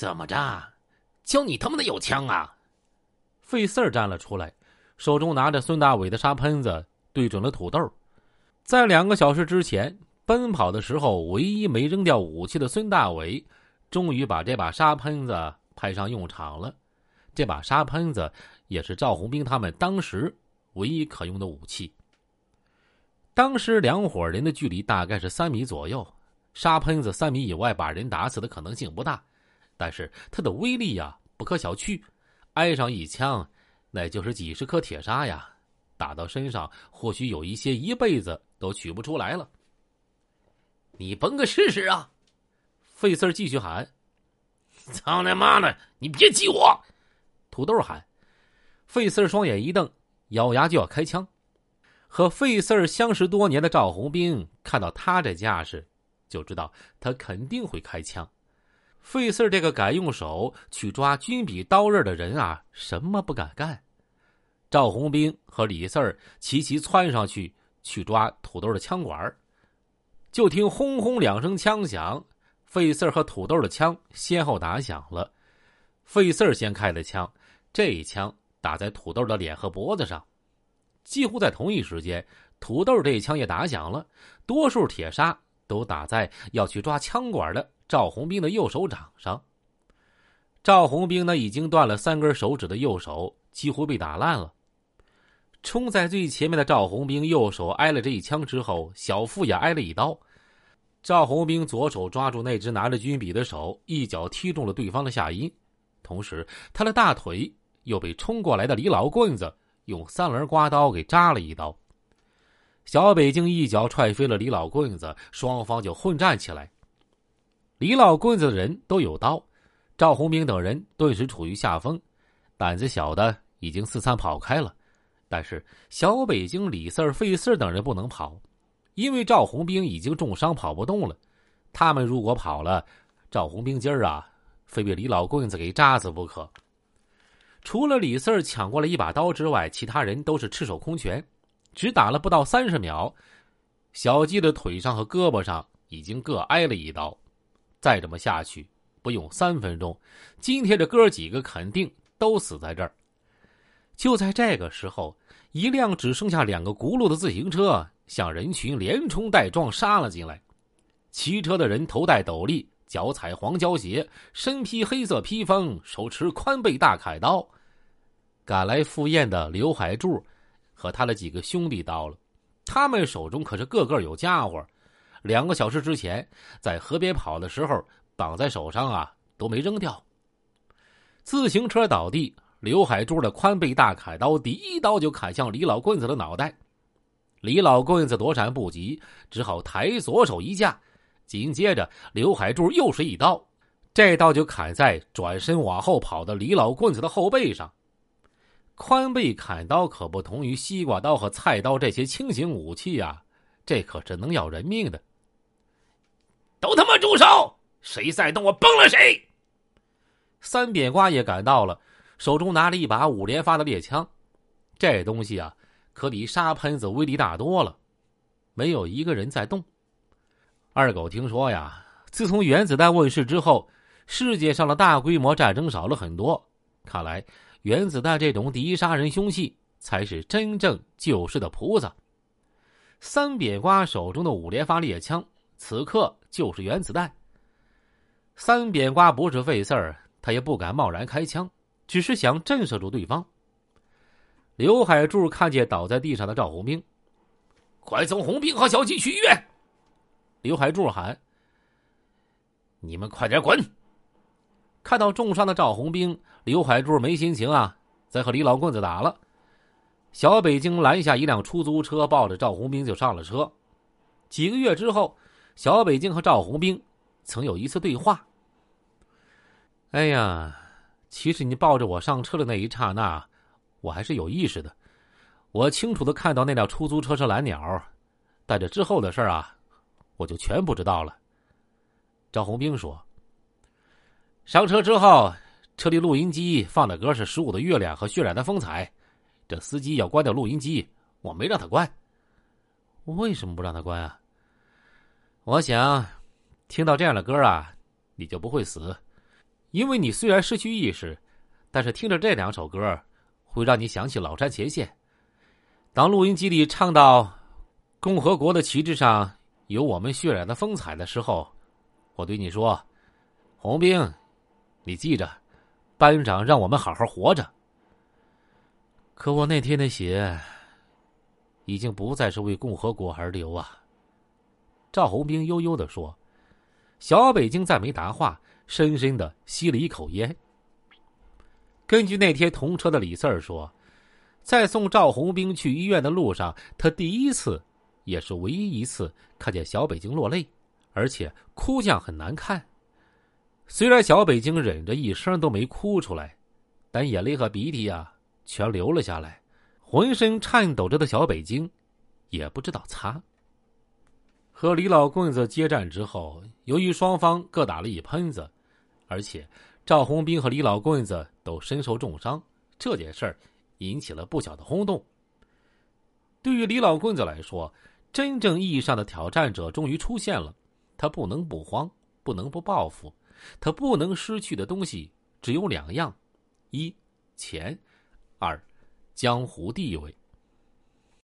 怎么着？就你他妈的有枪啊！费四儿站了出来，手中拿着孙大伟的沙喷子，对准了土豆。在两个小时之前，奔跑的时候唯一没扔掉武器的孙大伟，终于把这把沙喷子派上用场了。这把沙喷子也是赵红兵他们当时唯一可用的武器。当时两伙人的距离大概是三米左右，沙喷子三米以外把人打死的可能性不大，但是它的威力呀不可小觑，挨上一枪，那就是几十颗铁砂呀，打到身上或许有一些一辈子都取不出来了。你崩个试试啊！费四继续喊：“操他妈的，你别激我！”土豆喊。费四双眼一瞪，咬牙就要开枪。和费四相识多年的赵红兵看到他这架势，就知道他肯定会开枪。费四这个敢用手去抓军笔刀刃的人啊，什么不敢干？赵红兵和李四儿齐齐窜上去去抓土豆的枪管就听轰轰两声枪响，费四和土豆的枪先后打响了。费四先开的枪，这一枪打在土豆的脸和脖子上。几乎在同一时间，土豆这一枪也打响了，多数铁砂都打在要去抓枪管的赵红兵的右手掌上。赵红兵那已经断了三根手指的右手几乎被打烂了。冲在最前面的赵红兵右手挨了这一枪之后，小腹也挨了一刀。赵红兵左手抓住那只拿着军笔的手，一脚踢中了对方的下阴，同时他的大腿又被冲过来的李老棍子。用三轮刮刀给扎了一刀，小北京一脚踹飞了李老棍子，双方就混战起来。李老棍子的人都有刀，赵红兵等人顿时处于下风，胆子小的已经四散跑开了。但是小北京李四儿、费四儿等人不能跑，因为赵红兵已经重伤跑不动了。他们如果跑了，赵红兵今儿啊，非被李老棍子给扎死不可。除了李四儿抢过了一把刀之外，其他人都是赤手空拳，只打了不到三十秒，小鸡的腿上和胳膊上已经各挨了一刀。再这么下去，不用三分钟，今天这哥几个肯定都死在这儿。就在这个时候，一辆只剩下两个轱辘的自行车向人群连冲带撞杀了进来，骑车的人头戴斗笠。脚踩黄胶鞋，身披黑色披风，手持宽背大砍刀，赶来赴宴的刘海柱和他的几个兄弟到了。他们手中可是个个有家伙，两个小时之前在河边跑的时候绑在手上啊，都没扔掉。自行车倒地，刘海柱的宽背大砍刀第一刀就砍向李老棍子的脑袋，李老棍子躲闪不及，只好抬左手一架。紧接着，刘海柱又是一刀，这刀就砍在转身往后跑的李老棍子的后背上。宽背砍刀可不同于西瓜刀和菜刀这些轻型武器啊，这可是能要人命的。都他妈住手！谁再动我崩了谁！三扁瓜也赶到了，手中拿着一把五连发的猎枪，这东西啊，可比沙喷子威力大多了。没有一个人在动。二狗听说呀，自从原子弹问世之后，世界上的大规模战争少了很多。看来，原子弹这种第一杀人凶器才是真正救世的菩萨。三扁瓜手中的五连发猎枪，此刻就是原子弹。三扁瓜不是费事儿，他也不敢贸然开枪，只是想震慑住对方。刘海柱看见倒在地上的赵红兵，快送红兵和小鸡去医院。刘海柱喊：“你们快点滚！”看到重伤的赵红兵，刘海柱没心情啊，再和李老棍子打了。小北京拦下一辆出租车，抱着赵红兵就上了车。几个月之后，小北京和赵红兵曾有一次对话。哎呀，其实你抱着我上车的那一刹那，我还是有意识的，我清楚的看到那辆出租车是蓝鸟，但这之后的事儿啊。我就全不知道了。赵红兵说：“上车之后，车里录音机放的歌是《十五的月亮》和《血染的风采》。这司机要关掉录音机，我没让他关。为什么不让他关啊？我想，听到这样的歌啊，你就不会死，因为你虽然失去意识，但是听着这两首歌，会让你想起老山前线。当录音机里唱到“共和国的旗帜上有我们血染的风采”的时候，我对你说：“红兵，你记着，班长让我们好好活着。”可我那天的血，已经不再是为共和国而流啊。赵红兵悠悠的说：“小北京再没答话，深深的吸了一口烟。”根据那天同车的李四儿说，在送赵红兵去医院的路上，他第一次，也是唯一一次看见小北京落泪，而且哭相很难看。虽然小北京忍着一声都没哭出来，但眼泪和鼻涕啊。全流了下来，浑身颤抖着的小北京，也不知道擦。和李老棍子接战之后，由于双方各打了一喷子，而且赵红兵和李老棍子都身受重伤，这件事儿引起了不小的轰动。对于李老棍子来说，真正意义上的挑战者终于出现了，他不能不慌，不能不报复，他不能失去的东西只有两样：一钱。二，江湖地位。